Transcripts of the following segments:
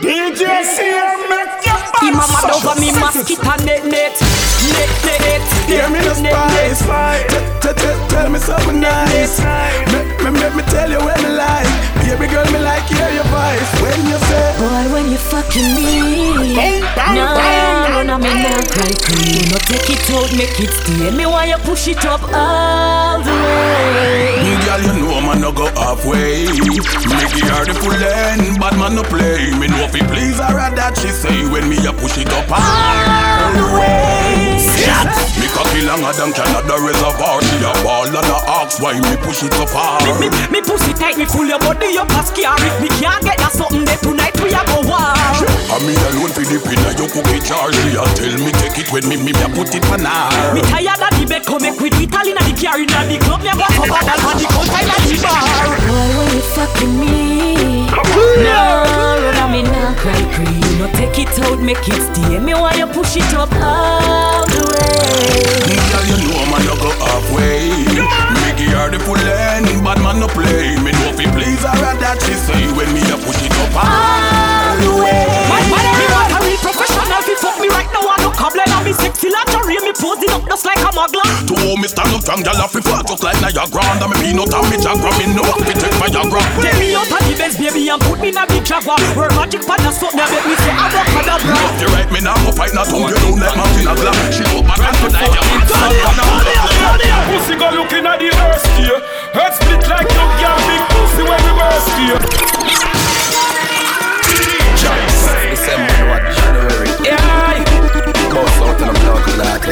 DJ CM make your He mama over me mosquito net net net net Hear me the spice. Tell me something nice. Make me, tell you when me like Baby girl me like hear your voice. When you say Boy when you fucking me. No, no, me not cry clean No take it out, make it stay. Me want you push it up all the way. Me Girl, you know man no go halfway. Me give her the full end Bad man no play. Me know fi please her that she say When me a push it up all the way. Me cocky longer than Canada reservoir. She a ball and a ox Why me push it so far Me, me, me pussy tight, me pull your body up as scary If me can't get that something there tonight we a go war And me alone fi the pin of your cookie jar She a tell me take it when me me me put it on her Me tired of the bed, come make with it all inna the car inna the club. Me a go up and down on the counter inna the bar. Boy, when you fucking me, no, run on me now cry cream. No take it out, make it stay. Me want you push it up all the way. Me Girl, you know man no go halfway Her the full end Bad man no play. Me know fi please her that she say When me a push it up all the way. My man, me want a real professional. Fi fuck me right now, I no cable. And me sexy lingerie, me posing up just like a mugler. To hold me stand up strong, girl, I fi fall just like Niagara And me peanut and me Jagra Me know I fi take Viagra Get me out of the best, baby, and put me in a big jaguar. Word magic pan a something, make me say abracadabra. You right, me now go fight, not tongue You don't like Martin a glass She go back and tonight You Pussy go looking at the earth here. Head split like you girl, big pussy when we burst here. December, what January. Yeah. Goes out clot.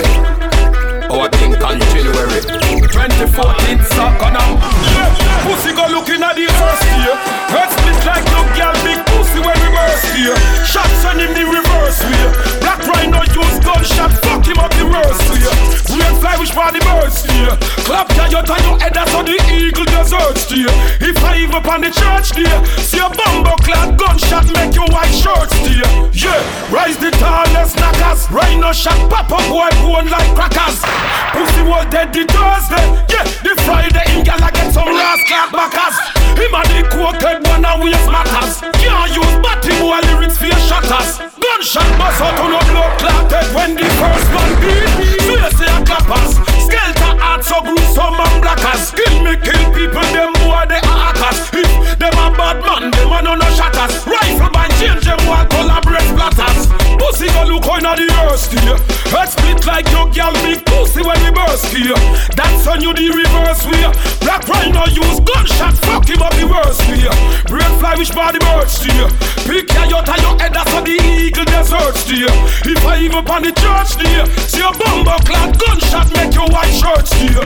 Our thing continuary. 2014 suck on them. Yeah. Pussy go looking at the earth here. Head split like you girl, big pussy when we burst here. Shots on him the reverse way. Black rhino use gunshot, fuck him up the worst way. Red fly which part the birds here. Clap your yacht on your head, that's how the eagle deserts here. If I even on the church there, see a bumbo clad gunshot make your white shirt steer. Yeah, rise the tallest knockers. Rhino shot, pop up boy bone like crackers. Pussy was dead the Thursday. Yeah, the Friday in gala get some last clap backers. Him and the cokehead one and waste matters. Can't use batty boy lyrics for your shutters. Gunshot bust out on a blood clotted when the first one beat. Face a clappers. Skelter heart so gruesome and blackers. Kill me, kill people, them boy they are hackers. If them a bad man, them a no no shatters. Rifle band change them one collaborate splatters. Pussy go look on the earth here. Head split like your girl big pussy when we burst here. On you the reverse way. Black rhino use gunshot, fuck him up the worst way. Brain fly which body birds here. Pick your yacht and your head that's how the eagle deserts here. If I even on the church there, see a bumbo clad gunshot make your white shirts here.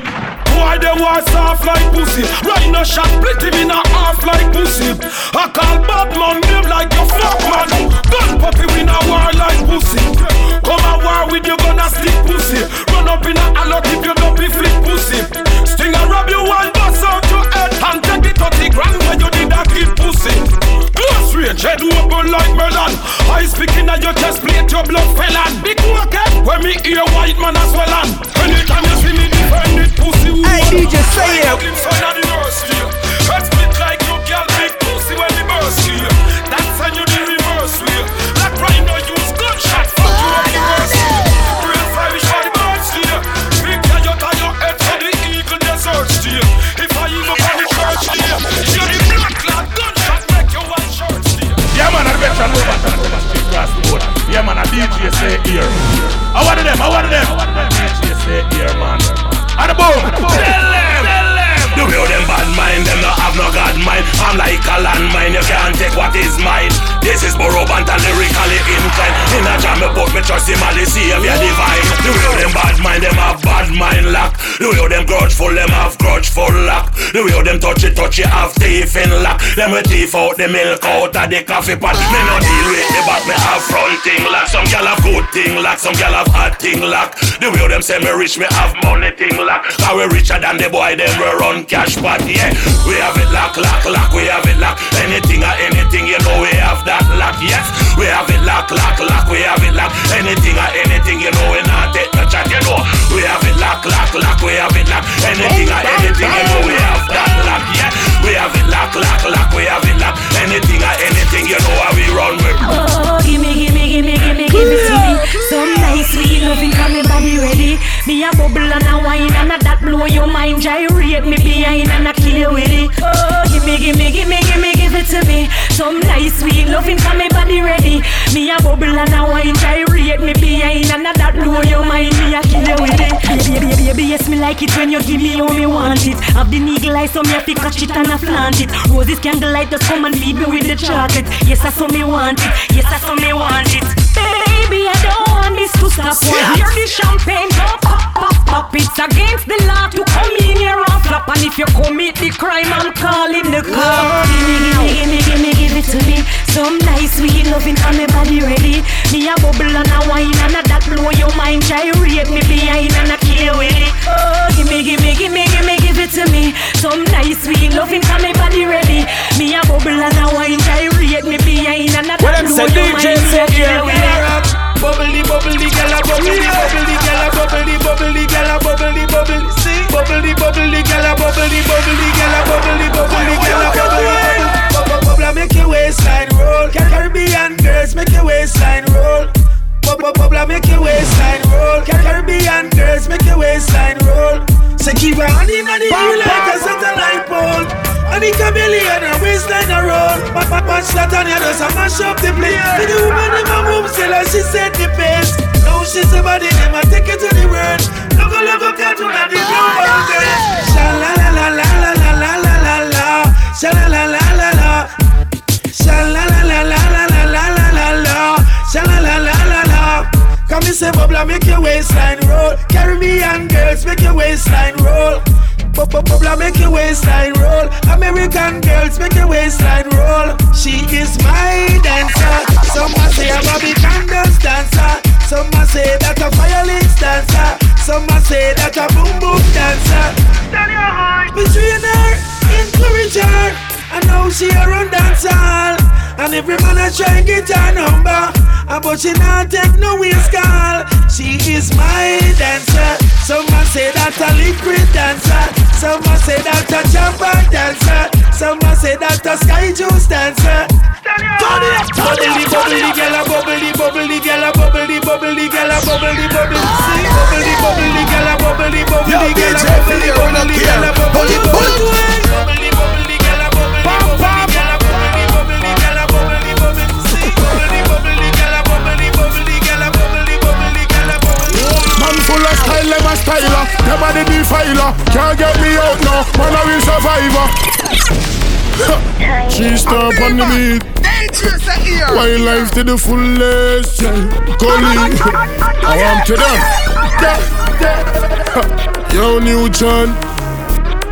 Why they was soft like pussy? Rhino shot split him in a half like pussy. I call bad man name like your fuck man. Gun puppy win a war like pussy. Come a war with your gonna stick pussy. Run up in a allot if you don't be flick pussy. Sting a rob you one bust out your head and take it 30 grand when you did a kid pussy. Close range, head open like melon. Eyes speaking at your chest plate, your blood felon. Big walker, eh? when me hear white man as well on. Anytime you see me defend it, pussy. Hey, DJ, say it. Head split like you girl, big pussy when me burst here. Cross Yeah man, a DJ say here. I want them, I want them. DJ say here man. And boom have no God mind. I'm like a landmine, you can't take what is mine. This is Borough Banter, lyrically inclined. In a jam, put me trust in my savior divine. The way them bad mind, them have bad mind lock. The way them grudgeful, them have grudgeful lock. The way them touchy touchy, have teeth in lock. Them with teeth out the milk out of the coffee pot. Me no deal with the back, me have fronting lock. Some gal have good thing lock, some gal have hot thing lock. The way them say me rich, me have money thing lock. Cause we richer than the boy, them we run cash pot, yeah. We have it lock, lock, lock, we have it lock. Anything or anything, you know we have that lock, yes We have it lock, lock, lock, we have it lock. Anything or anything, you know we not take no chat, you know. We have it lock, lock, lock, we have it lock. Anything or anything, you know we have that lock, yeah We have it lock, lock, lock, we have it lock. Anything or anything, you know how we run with gimme, gimme, gimme gimme Some nice sweet loving coming body ready. Me a bubble and a wine and a that blow your mind. Gyrate me behind and I kill you with it. Oh, gimme, gimme, gimme, gimme, gimme give it to me. Some nice sweet loving for me body ready. Me a bubble and a wine, try rate me behind and a that blow your mind. Me a kill you with it. Baby, baby, baby, yes me like it when you give me how me want it. Have the eagle eye, so me have to catch it and I flaunt it. Roses candlelight, just come and feed me with the chocolate. Yes, that's how me want it. Yes, that's how me want it. Baby, I don't want this to stop. Hear the champagne go pop, pop, pop. It's against the law to come in here and. And if you commit the crime, I'm calling the cops. Give me, give me, give me, give me, give it to me. Some nice sweet loving on me body ready. Me a bubble and a wine and a that blow your mind. Try rape me behind and a kill with it. Oh, give me, give me, give me, give me, give it to me. Some nice sweet loving on me body ready. Me a bubble and a wine. Try rape me behind and a What that them blow say, your DJ mind. Me say a kill here. with it. Bubbly, bubbly, gala, bubbly, bubbly, gala, bubbly, bubbly, gala, bubbly, bubbly, see, bubbly, bubbly, gala, bubbly, bubbly, gala, bubbly, bubbly, gala, bubbly, bubbly, bubble, make your waistline roll. Caribbean girls, make your waistline roll. Bubble, bubble, make your waistline roll. Caribbean girls, make your waistline roll. Say keep on in the like a satellite pole. And the chameleon and waistline a roll. Ma- ma- Match that on your does and mash up the place. See the woman in my room still and she set the pace. Now she say body them and take it to the world. Look a look a cartoon and the global girl. Sha la la la la la la la la la. Sha la la la la la. Sha la la la la la la la la la. Sha la la la la la. Come and say bubble make your waistline roll. Caribbean girls make your waistline roll. Bu- bu- make your waistline roll. American girls make your waistline roll. She is my dancer. Some might say I'm a big dance dancer. Some might say that a violence dancer. Some might say that a boom boom dancer. Me train her, encourage her. I know she a run dance hall. And every man a try and get her number. Uh, But she not take no waste call. She is my dancer. Some man say that a liquid dancer. Someone say that a champion dancer. Someone say that a sky juice dancer. Bubble, bubble, bubble, girl, bubble, bubble, girl, bubble, bubble, girl, bubble, bubble, see, bubble, bubble, girl, bubble, bubble, girl, bubble, bubble, girl, bubble, bubble, bubble, full of style, them a styler. Them a the defiler. Can't get me out now. Man a real survivor. She stop on the beat. Dangerous at ear. Wildlife to the fullest. Yeah. Gully. I want to them. Yeah, yeah. Yo, new John.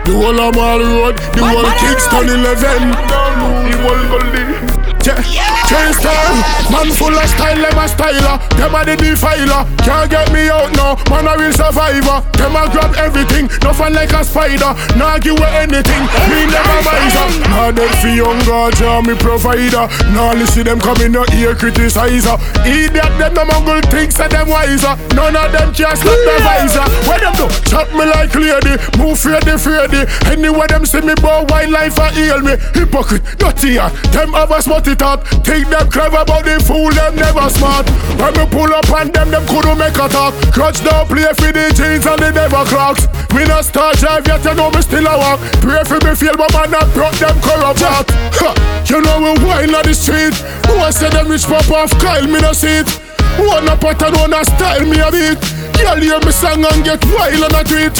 The whole of Mall Road. The whole Kingston 11. The whole Gully. Chain style, man full of style, them a styler, them a the defiler. Can't get me out now, man a real survivor. Them a grab everything, nothing like a spider. Nah give away anything, me never miser. Nah dead for young God, yeah, me provider. Nah listen them coming no ear criticizer. Idiot them no mongol thinks that them wiser. None of them can stop the visor. Where them do? Chop me like lady, move fredy fredy. Anywhere them see me, boy, wildlife a heal me. Hypocrite, dirty them have a smutty thought. Think them clever, but they fool them never smart. When me pull up on them, them couldn't make a talk. Crutch don't play for the jeans and they never clocks. We not start drive yet, you know me still a walk. Pray for me feel, but man, I brought them corrupt. Ha, You know we wine on the street. Who I say them rich pop off, Kyle, me no see it. One a pattern, one a style, me a beat. Girl, hear me song and get wild on a tweet.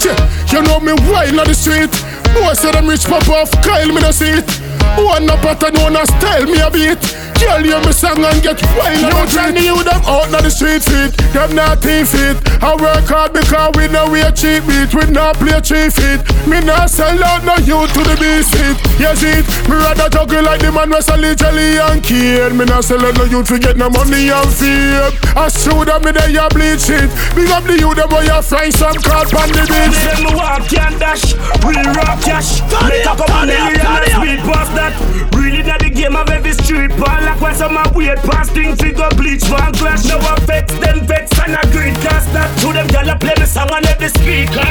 Yeah, You know me wine on the street. Who I say them rich pop off, Kyle, me no see it. One a pattern, one a style, me a beat. Girl, hear me song and get wild on a tweet. You them out on the street feet, them not team feet. I work hard because we know we a cheap beat. We not play cheap feet. Me not sell out no you to the beast feet. Yes it, me rather juggle like the man we sell it jelly and cane. Me not sell out no you to get no money and fame. I show them me they a bleach it. Big up the you them boy you find some crowd on the beach. Walk and dash, real rock cash. Make a couple million and speed past that. Really the game of every street ball. Like when some are weird past things we go bleach one clash. No affects them vex and a great cast that. To them gyal a play me song on every speaker.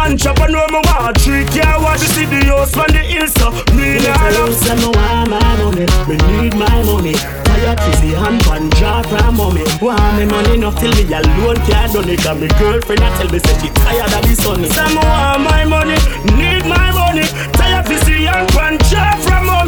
Entrepreneur me want treat ya watch the house on the hill so me nah them say me want my money, me need my money. Tired to see hand pan jar from mommy. Want me money enough till me alone can't done it. And me girlfriend I tell me say she tired of the sunny. Some want my money, need my money. Tired to see hand pan jar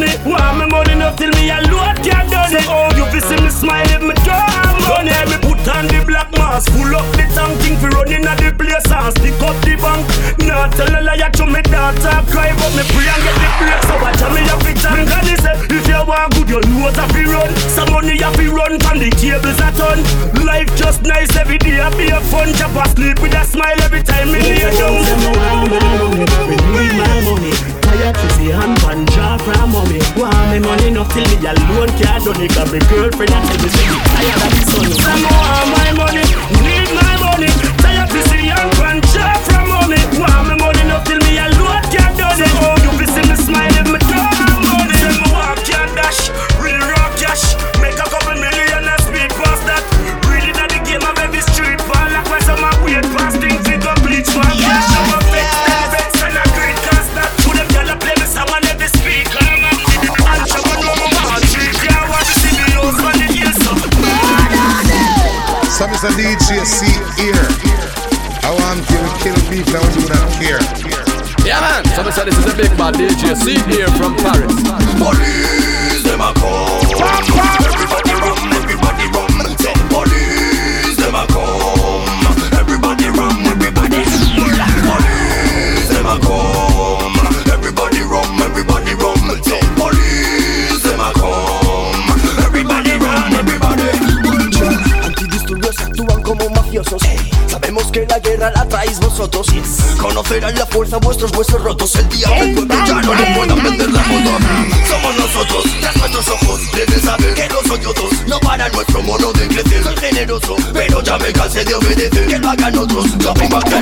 mommy. Want me money enough till me alone can't done it. Oh, you fi see me smile if me draw money. Me put on the black mask, full up the tank, thing fi running at the place and stick up the bank. Not tell a liar to me daughter cry, but me pray and get the break. So watch me have it and God say, if you want good, you know I fi run. Some money have fi run from the tables a ton. Life just nice every day, I be a fun. Chop a sleep with a smile every time me lay down. Me need my money. Tired to see hand pan jar from mommy. Want me money enough till me alone can't done it. Cause me girlfriend I tell me me tired of the sun. Some want my money, need my money. Tired to see hand pan jar from mommy. Want me money enough till me alone can't done it. Oh, you be see me smile if me draw money. Me walk and dash, real rock cash. DJ. See here from Paris. Police, them a come. Everybody run, everybody run. Police, them a come. Everybody run, everybody. Police, them a come. Everybody run, everybody run. Police, them a come. Everybody run, everybody. Antidisturbios actúan como mafiosos. Sabemos que la guerra la traéis vosotros. Conocerán la fuerza vuestros huesos rotos. El día pero ya me cansé de obedecer Que lo hagan otros Yo vengo aquí a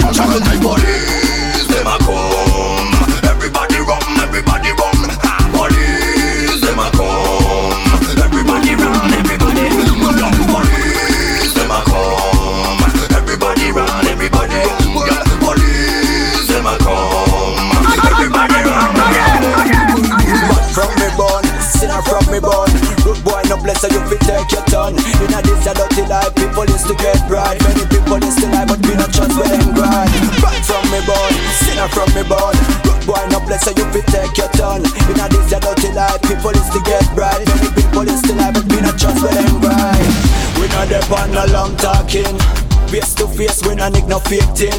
from me born. Good boy, no bless you fit take your turn. In a this a dirty life, people is to get right. Many people is to lie, but we not trust where them grind. We not depend on long talking. Face to face, we nah nick no fake thing.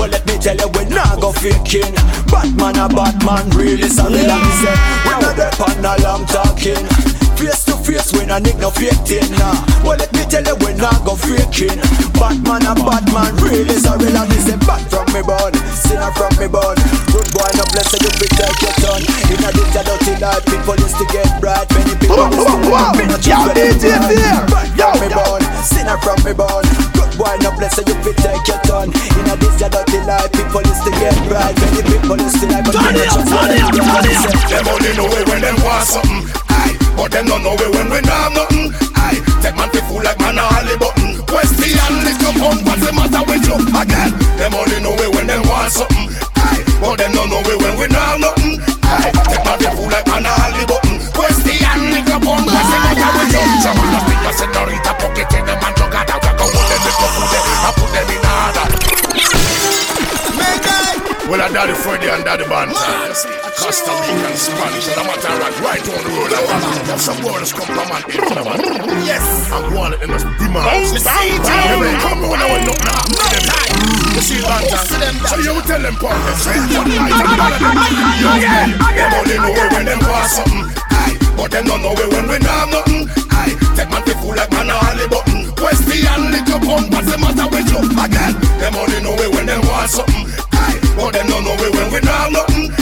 Well let me tell you, we nah go faking Batman a Batman, really sorry like me say We nah depend on long talking Face to face, we nah nick no fake thing. Well let me tell you, we nah go faking Batman a Batman, really sorry like me say Back from me born, sinner from me born Good boy, no bless you fit take your turn In a this a dirty life, people is to get bright. Many people is to me not choose where them from me born, sinner from me born Good boy, no bless you fit take your turn In a this a dirty life, people is to get bright. Many people is to live, but me not choose where them only know it when them want something. Aye, but them don't know it when we not nothing. Take man fool like man a holly button. Question, up on what's the matter with you again? Them only know it when them want something. Aye, but them don't know it when we not nothing. Aye, take man fool like man a holly button. Question, up on what's the matter with you? Some of the people senorita pocket in them and jugada. We go hold them, up, put them, and put them in order. Well, I daddy Freddy and daddy Bantan. Costa Rican, Spanish, and I'm at right, right on the road. Have some words come from man. Yes, I'm one in the demand. Come on, I will not now. You see Bantan? So you will tell them, Paul. One night, I'm gonna them. Them only know it when them want something. Aye, but them don't know it when we have nothing. Aye, take to fool like man a holly button. Question, little pump, what's the matter with you? Again, them only know it when them want something. Aye, but them don't know it when we have nothing.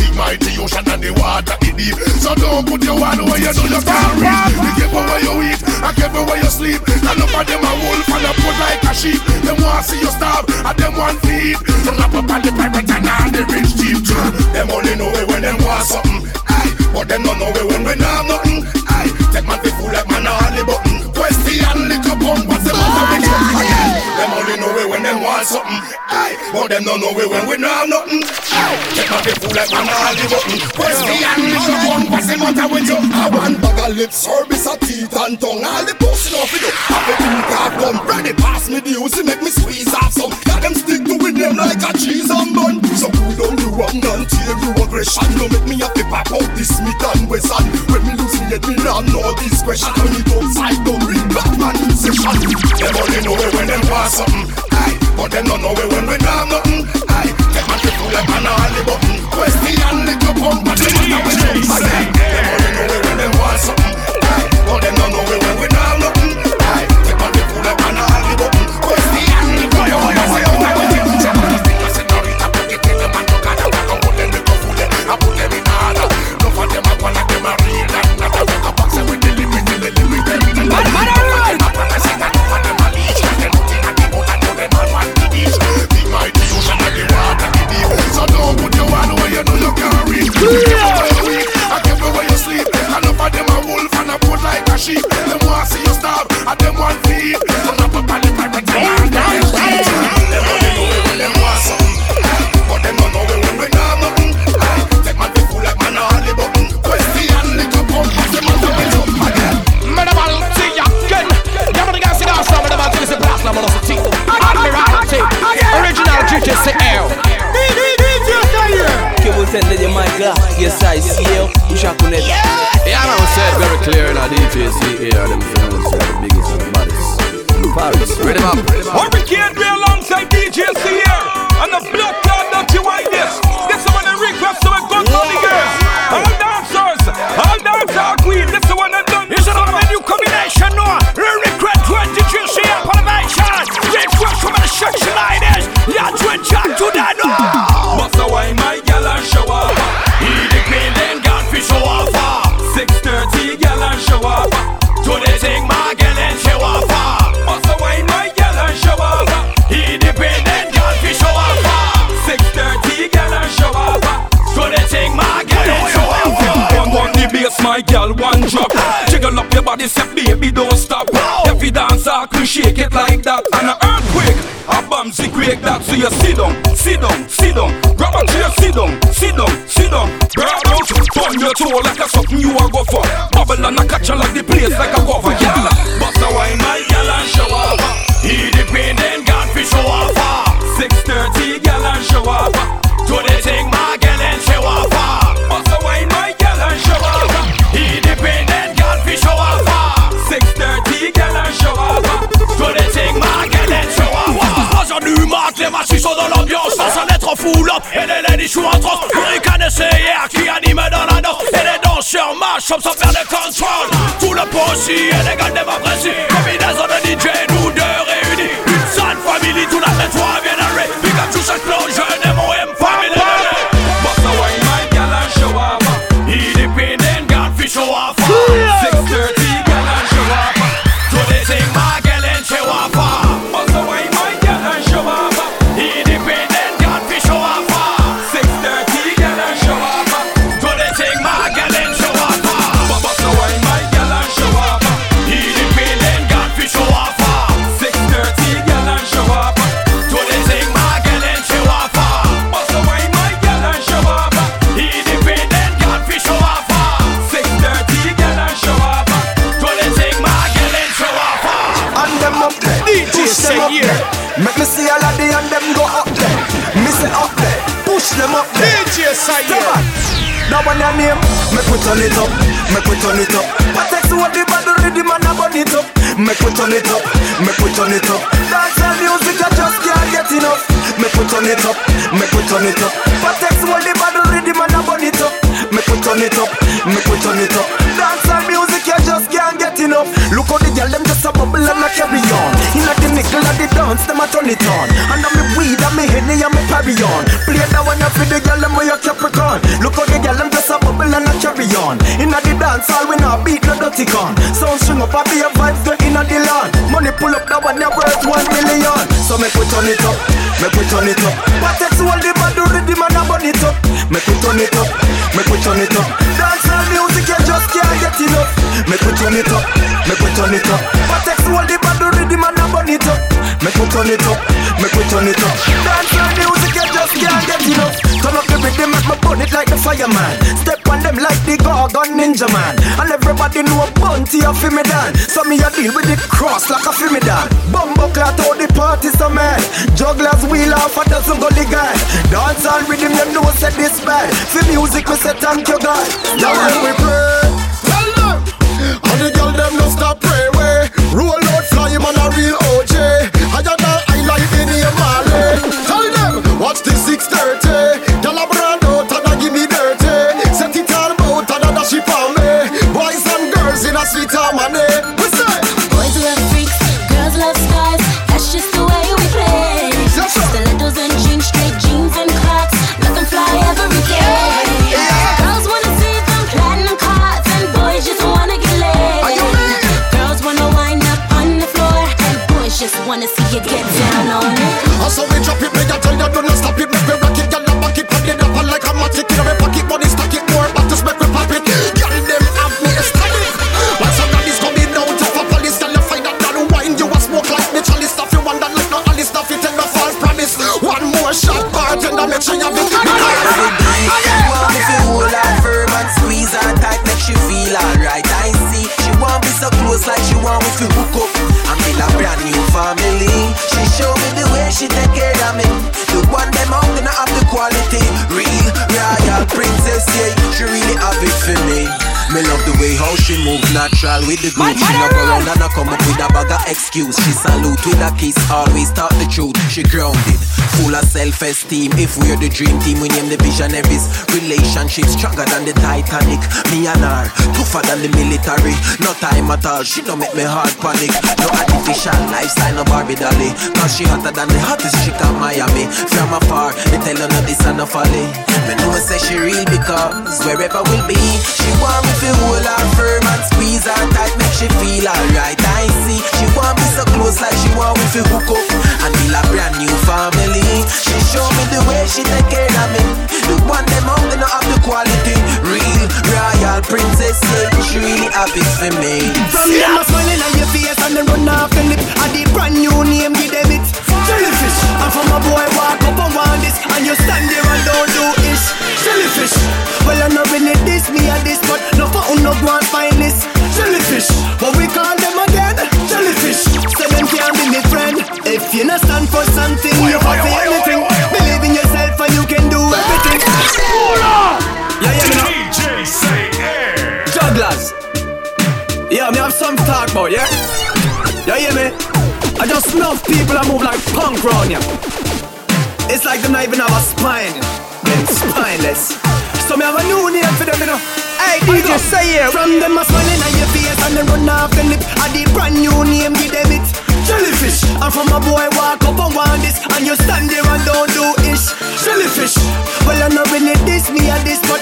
like the ocean and the water it deep. So don't put your hand where you know you can't reach. Be careful where you eat, I careful where you sleep. And None of them a wolf and a put like a sheep. Them want see you starve, and them want feed. From up up on the pirate and all the rich deep. Them only know it when them want something. Aye, but them don't know it when we not nothing. Aye, take man be fool like man a the button. Question lick up on what's the matter with you? them want something. Aye, but them don't know we when we know nothing. Aye, take my people like man all the button. West me and me no one the matter with you. I want bag of lip service, a teeth and tongue. All the pussy off you. Everything can't come ready. Pass me the use, make me squeeze off some. Got them stick to with them like a cheese and bun. So good on you, I'm done. Tear you aggression. No make me have to pop out this meat and Western. and when me lose me head, me not know this question. Turn it upside down, read Batman session. Them only know it when them want something. Aye. But they don't know we when we nah know chambre sans perdre le contrôle. Tout le poésie est légal démocratie name. Make we turn it up, make we turn it up. Protect what the battle man. I burn it up. Make we turn it up, make we turn it up. Dancehall music I just can't get enough. Make we turn it up, make we turn it up. Protect what the battle man. I burn it up. Make we turn it up, make we turn it up. Dancehall music I just can't get enough. Look how the girl them just a bubble and a carry on. In the nickel and the dance, them a turn it on. And I'm me weed and me henny and me parry. Play that one up for the girl them we a Capricorn. Look how the girl them just a bubble and a carry on. In the dance hall we not beat no dirty con. Sound string up a be a vibes go inna the lawn. Money pull up that one you worth one million. So me put turn it up, me put turn it up. But it's all the bad the man a burn it up. Me put turn it up, me put turn it up. Dancehall music you just can't get enough. Me put turn it up, me. Dance and I burn it up. Make we turn it up, make we turn it up. Dancehall music, you just can't get enough. Turn up the rhythm, make me burn it like the fireman. Step on them like the Gorgon Ninja man. And everybody know a fi me dan. So me a deal with the cross like a me dan. Bumbo clat out the party so mad. Jugglers wheel off a dozen gully guy. Dance and rhythm, you know say this bad. For music, we say thank you God. Now when we pray. And the girl them no stop pray way. Roll out fly man a real OJ. With the group. She not go round and not come up with a bag of excuse. She salute with a kiss, always talk the truth. She grounded, self-esteem. If we're the dream team, we name the visionaries. Relationships stronger than the Titanic. Me and her, tougher than the military. No time at all, she don't make me heart panic. No artificial lifestyle, no Barbie dolly. Cause she hotter than the hottest chick in Miami. From afar, they tell her no this and no folly. Me know say she real because wherever we'll be, she want me to hold her firm and squeeze her tight, make she feel alright. I see she want me so close like she want me to hook up and build a brand new family. She show me the way she take care of me. The one them out they not have the quality. Real royal princess, yeah, she really have it for me. From them a smiling on your face and then run off the lip. I the brand new name, give them it. Jellyfish. And from a boy walk up and want this, and you stand there and don't do ish. Jellyfish. Well I know really this me and this, but no for no go and find this. Jellyfish. What we call them again? Jellyfish. So them can't be me friend. If you not stand for something, you say anything. Talk about, yeah? You hear me? I just love people that move like punk round ya. It's like them not even have a spine. Them spineless. So me have a new name for them, you know. Hey, DJ, say here. From them a smiling on your face and then run off the lip. I the brand new name, give them it. Jellyfish. And from a boy walk up and want this, and you stand there and don't do ish. Jellyfish. Well, I know really this me and this, but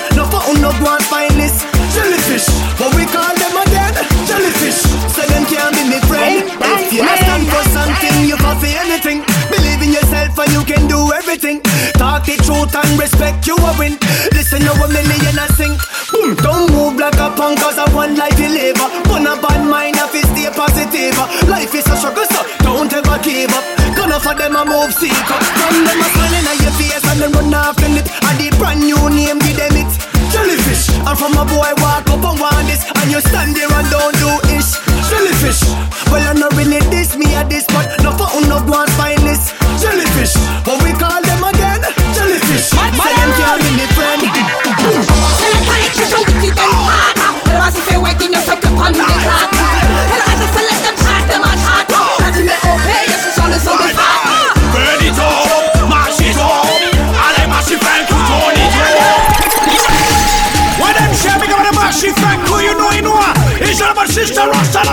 Truth and respect you a win. Listen to a million I sing. Boom, don't move like a punk cause I want life you live. One a bad mind if stay positive. Life is a struggle so don't ever give up. Gonna for them a move seeker. From them a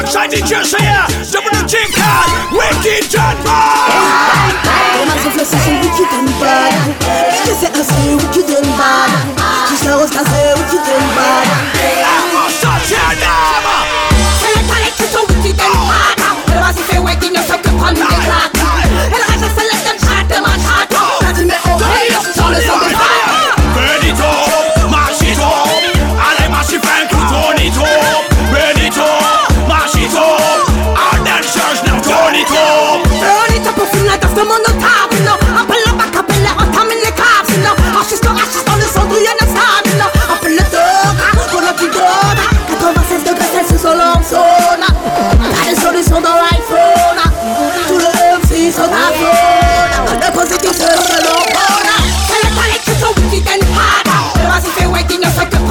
Ross alongside the Jersey here. WG card, Wicked John Them as if you say wicked and bad They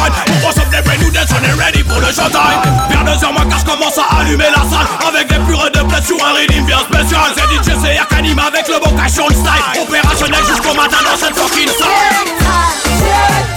prime On reçoit des nous dance, on est ready pour le showtime. Vers 2h moins je commence à allumer la salle. Avec des purées de plaid sur un rythme bien spécial. C'est DJ CR qu'anime avec le bon cachon style. Opérationnel jusqu'au matin dans cette fucking salle.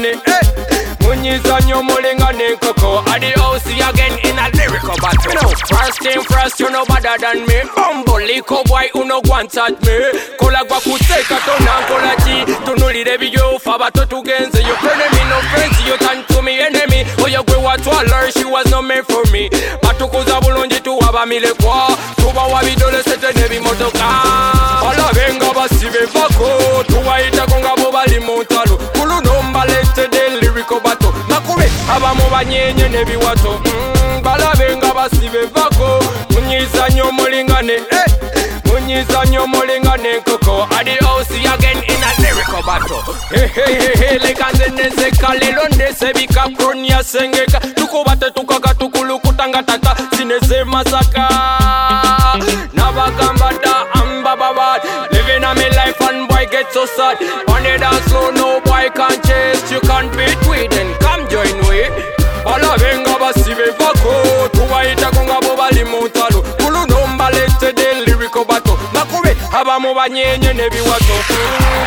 money. Eh. Hey. Munyiz on your mulinga coco. At the house again in a lyrical battle. No. First thing first, you know better than me. Humble lico boy, you know want at me. Kola gwa kuteka tona kola chi. Tunulire biyo faba to tugenze. You pray me no friends, you turn to me enemy. Oh, you gwe wa twala, she was no meant for me. Matukuza bulonji tu waba mile kwa. Tuba wabi dole sete nebi motoka. Ala benga basi bevako. Tuwa itako nga bobali montalo. yesterday lyrical battle nakube abamu banyenye n'ebiwato. Mm, balabe nga basibe vako. Munyiza nnyo omulingane eh, eh. munyiza nnyo omulingane enkoko adi osi again in a lyrical battle leka nze nenzeka lero ndesebika kroni yasengeka tukuba tetukaka tukulukuta nga tata. Zineze masaka. Nabagamba da ambababad living a me life and boy get so sad. On the dance floor no mu banyenye n'ebiwaso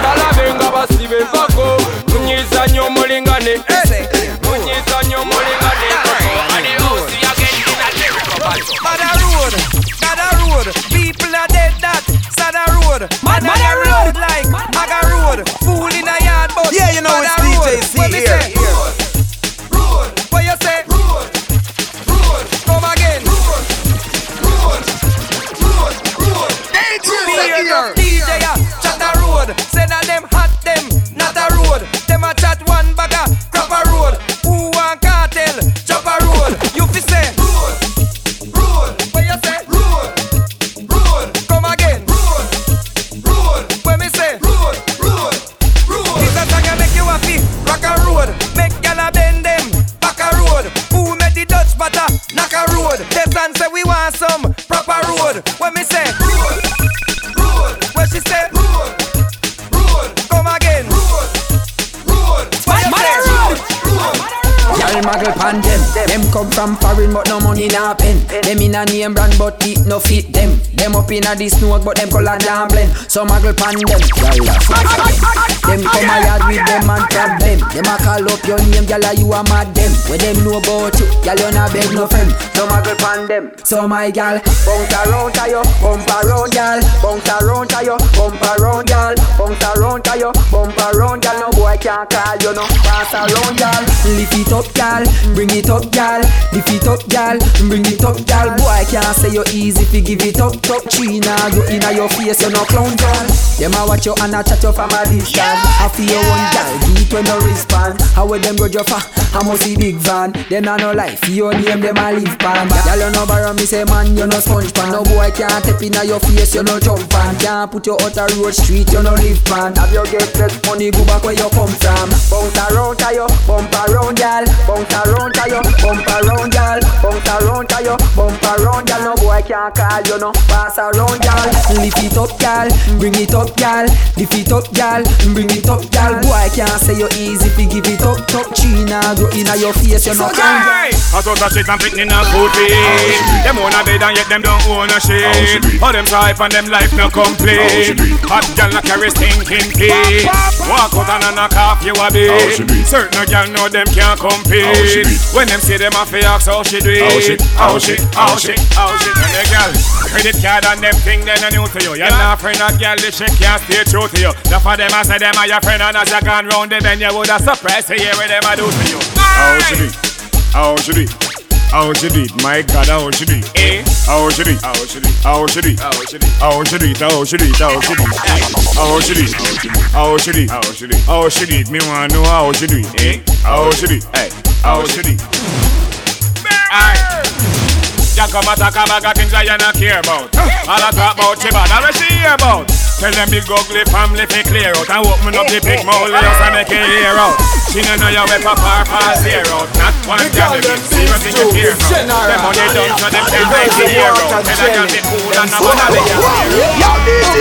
balabe nga basiba envako tunyiza nnyo omulingane inna the smoke, but them color damn blend. Some a girl pan them, gyal a Them come a yard with them and trap Them Them a call up your name, gyal a you a mad them. When them know about you, gyal you na beg no friend. Some a girl pan them, so my gyal bounce around to you, bump around gyal, bounce around to you, bump around gyal, bounce around to you, bump around gyal. No boy can't call you, no pass around, gyal. Lift it up, gyal, bring it up, gyal, lift it up, gyal, bring it up, gyal. Boy can't say you easy fi give it up, top China, you inna your face, you no clown. Them a watch you and a chat you from a distance. I feel one gyal, beat when no respond. How with them go you for? I must see big van. Them a no life, your name them a live pan. Gyal you no borrow me say man, you no sponge pan. No boy can't step inna your face, you no jump pan. Can't put you out a road street, you no live pan. Have you get less money, go back where you come from. Bounce around to you, bump around, gyal. Bounce around to you, bump around, gyal. Bounce around to you, bump around, gyal. No boy can't call you, no pass around, gyal. Lift it up, gyal. Bring it up, gyal. Lift it up, gyal. Bring it up, gyal. Boy can't say you easy fi give it up, top China. Go inna your face, you no So can. guy, I thought that shit and picking a booty. Them own a bed and yet them don't own a shit. All them type and them life no complete. Hot girl no carry stinking pee. Walk out and a knock off you a bit. Certain girl know them can't compete. When them see them a fi ask how she do it. How she, how she, how she. And the girl credit card and them thing they no new to you. You're not friend of girl, this shit can't stay true to you. Enough of them a say them are your friend and as you gone round the bend you woulda surprised to hear what them a do to you. How she do it? How she do it? How she do it? My God, how she do it? Eh? She she she she she she do it? How she do it? How she do it? How she do it? How she do it? How she do it? Me wanna know how she it? Eh? She how she do it? Aye. You come talk about things you not care about. All I talk about you bad, all I about. Tell them big ugly family fi clear out and open up the big mouth just and make it hear out. She no know you whip up her pass zero. Not one girl if it's serious in your fear now. Them money done so them can't make it hear out. Tell a girl be cool and not wanna be a Yo,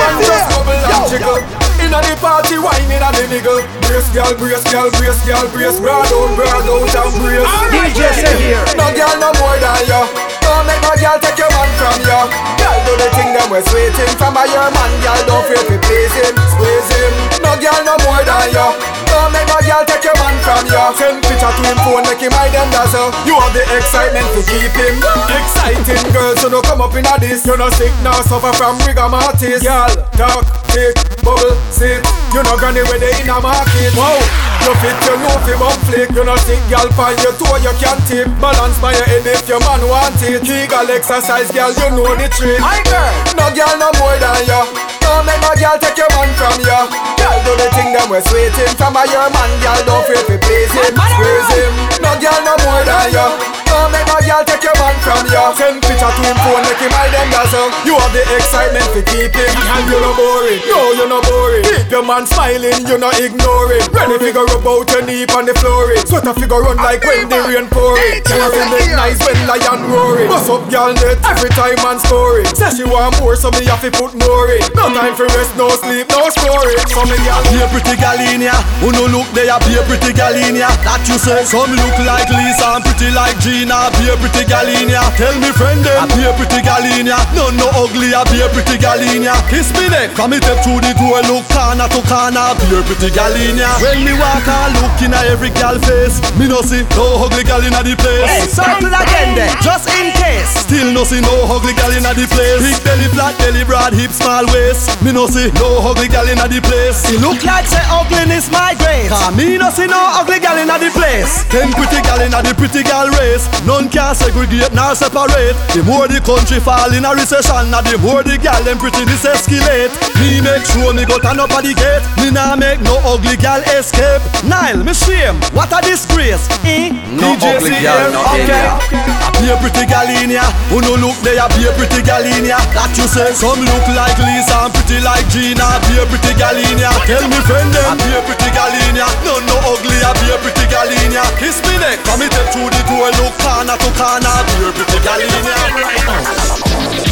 woman just bubble and jiggle. Inna the party, whining and the niggle. Brace, girl, brace, girl, brace, girl, brace. Broad out, broad out and brace. DJ say here. No girl no more than you. Make no girl take your man from you. Girl do the thing them we're sweating from a your man. Girl don't fear to please him, squeeze him. No girl no more than you. Don't make no girl take your man from you. Send picture to him phone, make him hide them dazzle. You have the excitement to keep him exciting, girl. So no come up in a this. You no sick, no suffer from rigor mortis. Girl, talk, tick, bubble, sit. You no granny where they in a market. Wow, you fit, you know fi bum flick. You no sick, girl, pan your toe, you can tip. Balance by your head if your man want it. Kegel exercise, girl, you know the trick. My girl, no girl no more than you. Don't make no girl take your man from you. Girl, do the thing them we're sweating from a your man. Girl, don't fear to please him, squeeze him. No girl no more than you. Don't make no girl take your man from you. Send picture to him phone, make him hide them dazzle. You have the excitement to keep him, and you no boring. No, you no boring. Keep your man smiling, you no ignoring. Ready figure rub out your knee on the flooring. Sweater figure run like when the rain pouring. Tell her look nice when lion roaring. Bust up girl net every time man scoring. Say she want more, so me have to put more in. No time for rest, no sleep, no snoring. So me girl Be a pretty gal in ya Who no look there, be a pretty gal in ya That you say Some look like Lisa and pretty like Gina Be a pretty gal in ya. Tell me friend them Be a pretty gal in ya. No, no ugly, I be a pretty gal in ya. Kiss me neck Come me step through the door Look corner to corner. Be a pretty gal in ya. When me walk I look in every gal face. Me no see no ugly gal in the place. Hey, circle again then, just in case. Still no see no ugly gal in the place. Big belly, flat belly, broad hip, small waist. Me no see no ugly gal in the place. It look like say ugliness my grace. Cause me no see no ugly gal in the place. Ten pretty gal in the pretty gal race None can segregate nor separate. The more the country fall in a recession And the more the gal them prettiness escalate. Me make sure me go turn up at the gate. Me nah make no ugly gal escape. Nile, me shame, what a disgrace. Eh? No ugly gal, no in ya. I be a pretty gal in ya. Who no look there, be a pretty gal in ya. That you say Some look like Lisa and pretty like Gina. Be a pretty gal in ya. Tell me friend them. I be a pretty gal in ya. No, no ugly, I be a pretty gal in ya. Kiss me neck. Come me step through the door Look corner to corner a pretty gal in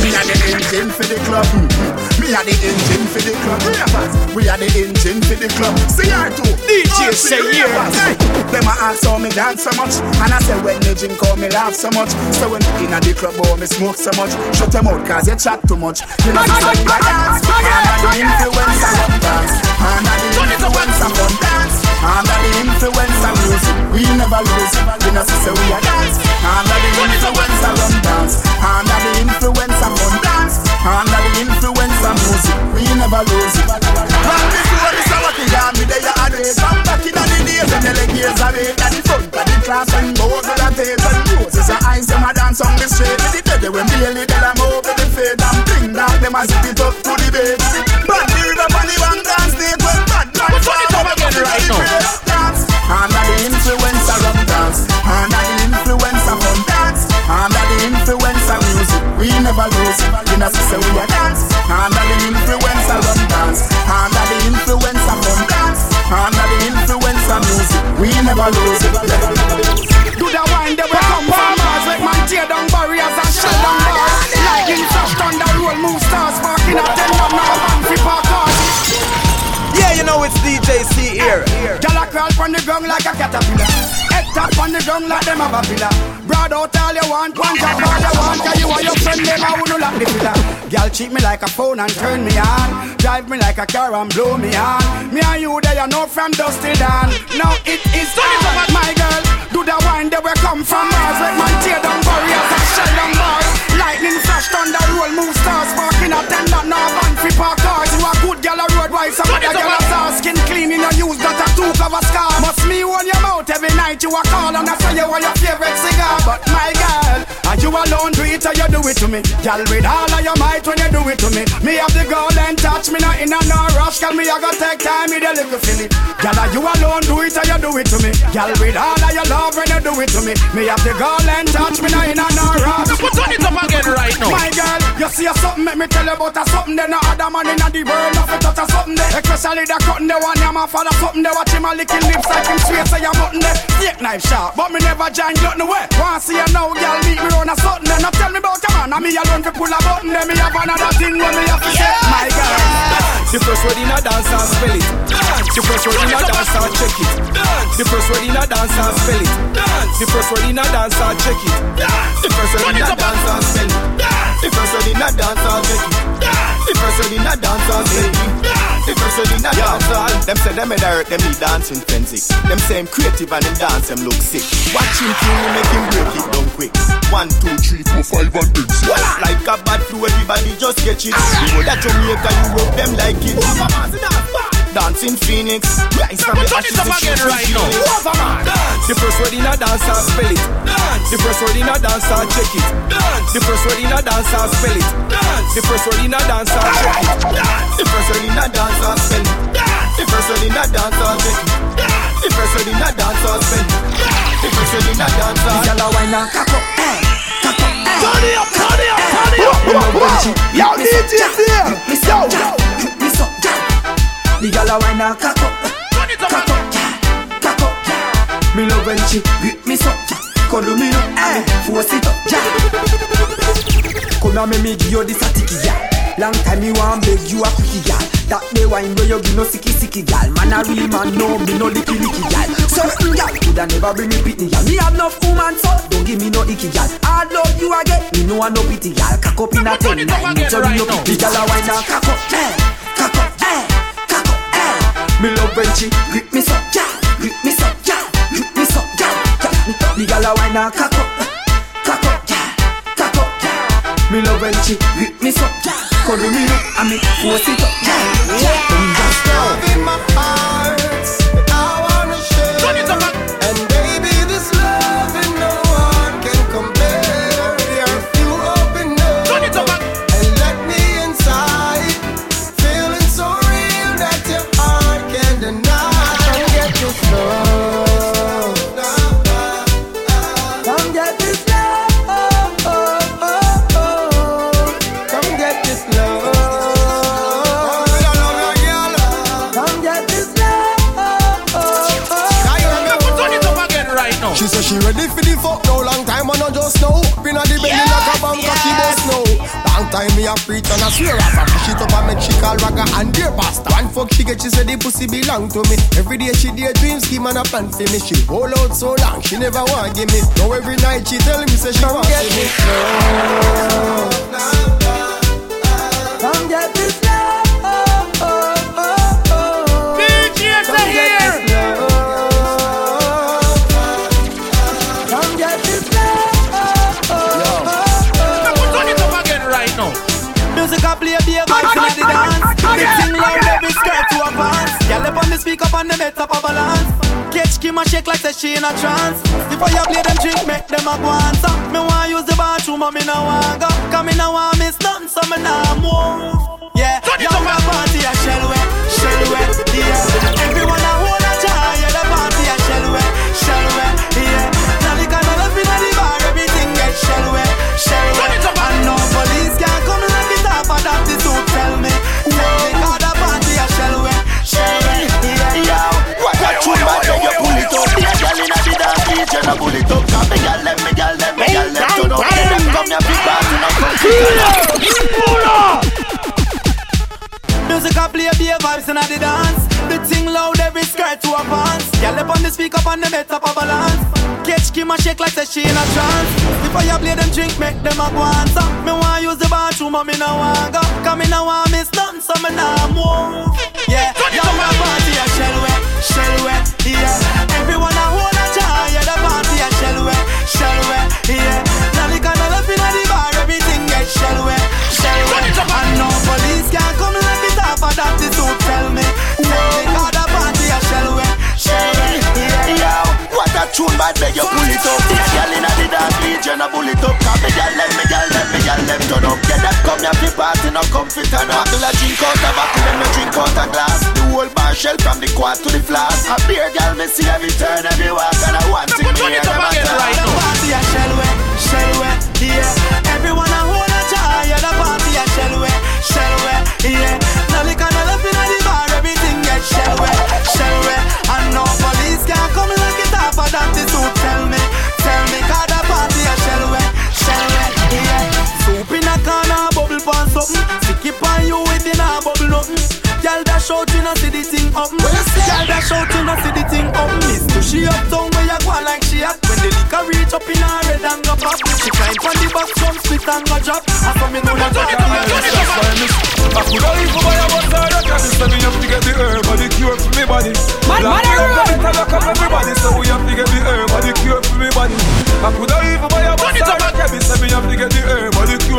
Me a the engine for the club. Me a the engine for the club. We are the engine for the club. CR2. DJ say. Hey, Them a ask how me dance so much, and I say when me drink how me laugh so much. So when inna the club, oh me smoke so much. Shut your mouth 'cause you chat too much. You know is like dance. I'm the influencer dance. I'm the influencer dance. I'm the influencer music, we never lose. We no say we a dance. Under the influence of rum dance. Under the influence of fun dance. Under the influence of music, we never lose. From this road is what the army they are always. From back in the days when the legs are made at the front of the class and both of the tape and roses and eyes them a dance on the street. With the dead when really tell them over the fade and bring down them a zip it up to the base. But the fall right now. Under the influence of rum dance, under the influence of fun dance, under the influence of music. We never lose. We not say we a dance under the influence of rum dance, under the influence of fun dance, under the influence of music. We never lose. Do the wine that we come from Make man tear down barriers and shut down bars Lightning flash thunder roll move stars Sparking them down now Yeah, you know it's DJ C here. Gyal a crawl from the ground like a caterpillar. Head top on the ground like them a pillar Broad out all you want, one job all you want. Cause you and your friend them a who lock the pillar. Gyal treat me like a phone and turn me on. Drive me like a car and blow me on. Me and you there you know from dusk till dawn. Now it is on, my girl Do the wine that we come from Mars. Make man tear down barriers and shell down bars. Lightning flash, thunder roll, move stars Sparking a ten that now van fi park cars. You a good gal a road wife, some other gal a use that a two cover scar Must me on your mouth every night you a call And I say you want your favorite cigar. But my girl, are you alone? Do it or you do it to me. Gal with all of your might when you do it to me. Me have the girl and touch me not in a no rush Cause me a go take time with a little filly Gal are you alone? Do it or you do it to me. Gal with all of your love when you do it to me. Me have the girl and touch me not in a no rush. Put on it up again right now. my girl, you see a something, make me tell you about a something. There no other man in the world, nothing touch a something. Especially the cutting, the one your man father something there. Watch him a licking lips like him sweet, say you're mutton there. Steak knife sharp, but me never join nothing away. Want see you now, girl, meet me round a something there. Now tell me about your man, and me alone to pull a button there. Me have another thing when me have to say, my girl. The first word in a dance and spell it. The first word in a dance and check it. The first word in a dance and spell it. The first word in a dance and check it. The first word in a dance and spell it. The first word in a dance and check it. The first word in a dance and spell it. The word in a dance and Them say them head hurt, them need dancing frenzy. Them say him creative and him dance, them look sick. Watch him kill me, make him break it down quick. One, two, three, four, five, and ten. Well, like a bad flu, everybody just get it. We know that Jamaica, Europe, them like it. Dancing Phoenix, rise from the Put on ashes it up again right now. Overman. The first word in a dance and spell it. The first word in a dance and check it. The first word in a dance and spell it. The first word in a dance and check it. The first word in a dance and spell it. The first word in a dance and check it. The first word in a dance and spell it. The first word in a dance and Gyal a wine and cock up, eh, cock up, eh. Turn it up, turn it up, turn it up. Me love when she Yo, grip me so, DJ gyal, The gyal a wine and cock up, Turn up, cock up, cock up. Me love when she grip me so. Cuddle me up, eh, force it up, gyal. Come here, me me give you this a ticky, gyal. Long time me want beg you a quickie, gyal. That the wine where you give no sicky sicky, gyal. Man a real man, no me no licky licky. So, mm, gyal, coulda never bring me pitney, gyal. Me have enough woman, so don't give me no icky, gyal. I love you again, me no want no pity, gyal. Cock up in a ten, nine, me tell you no pity, gyal. A wine and cock up, eh, cock up, Me love when she grip me so, gyal, grip me so, gyal, grip me so, gyal. gyal. The gyal a wine and cock up, cock up, gyal, cock up, gyal. Me love when she grip me so, gyal. Cuddle me up and me force it up, gyal. gyal. A preach and I swear I Push it up and make she call ragga and dear pastor One fuck she get she say the pussy belong to me. Every day she daydream scheme and a plan for me. She hold out so long she never want give me. Now every night she tell me say she want get me in a trance. If I play them drink, make them a go me want use the bathroom, but me no want go. Cause me no want miss nothing, so me nah move. Yeah, young party a shell way, shell way, yeah. Everyone a pull it up. Cause me gal them, me gal them, me gal them turn up. Get them come here, big party, no come Pull up! Music a play, be vibes inna the dance. The thing loud, every skirt to a pants. Girl up on the speak up on the beat up a balance. Catch Kim a shake like say she in a trance. If I play them drink, make them a go on. So me want use the bathroom, but me no want go. Cause me no want miss nothing, so me nah move. Yeah, young a party I shell way, Get them come here, fi party, no come fi turn up. Bottle a drink out a bottle, them no drink out a glass. The whole bar shell from the quad to the flask. A beer gal me see every turn, every walk, and I want thing me hear them a talk. The party a shell way, shell way, yeah. Everyone a hold a jar, yeah. The party a shell way, shell way, yeah. Now the kind of love inna the bar, everything get shell way, shell way. And no Girl dash out, you know see the thing up. Girl dash out, you know see the thing up. Miss she up town where you go like she at. When the liquor reach up in her head and go pop. She climb on the box, jump split and go drop. I saw me know that I can I could have even buy a or a cabin So me have to get the herb or the cure for me body Man, man, up the little lock up everybody So we have to get the herb or the cure for me body I could have even buy a or a cabin So me have to get the herb or the cure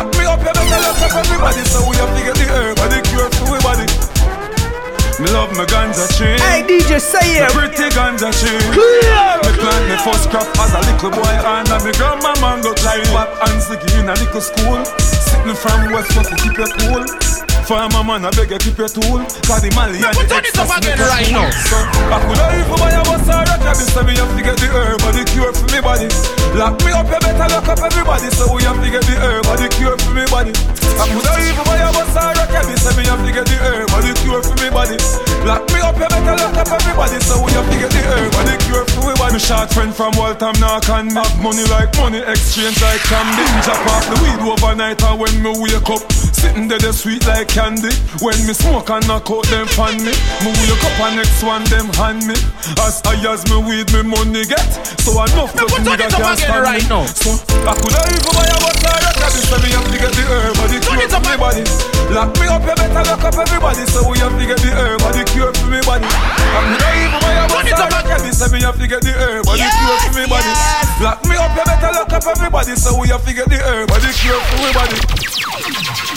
Lock me up the little lock up everybody So we have to get the herb or the cure for me body me love my ganja chain. Hey, DJ, say it. Pretty ganja chain. Clear. Me plant me first crop as a little boy and me grandma mango tree. Pop and ziggy in a little school. Sitting from West Coast to keep it cool. Farmer man, I beg you keep your tool. Cause the Mali and the extras make us right now. So, I could have even buy a bus or a cabin So me have to get the herb or the cure for me body. Lock me up, you better lock up everybody. So we have to get the herb or the cure for me body. I could have even buy a bus or a cabin So me have to get the herb or the cure for me body Lock me up, you better lock up everybody So we have to get the herb or the cure for me body Me short friend from Waltham knock and Have money like money, exchange like candy Drop off the weed overnight and when me wake up Sitting there, they sweet like candy. When me smoke and knock out them fan me. Me wake up and next one them hand me. As high as me weed, me money get. So enough to put nigga it up again right me. now. So I coulda even buy a a cabin, so me have to get the herb or the cure for me body. Lock me up, you better lock up everybody. So we have to get the herb or the cure for me body. I coulda even buy a bus or a cabin, so me have to get the herb or the cure for me body. Lock me up, you better lock up everybody. So we have to get the herb or the cure for me body.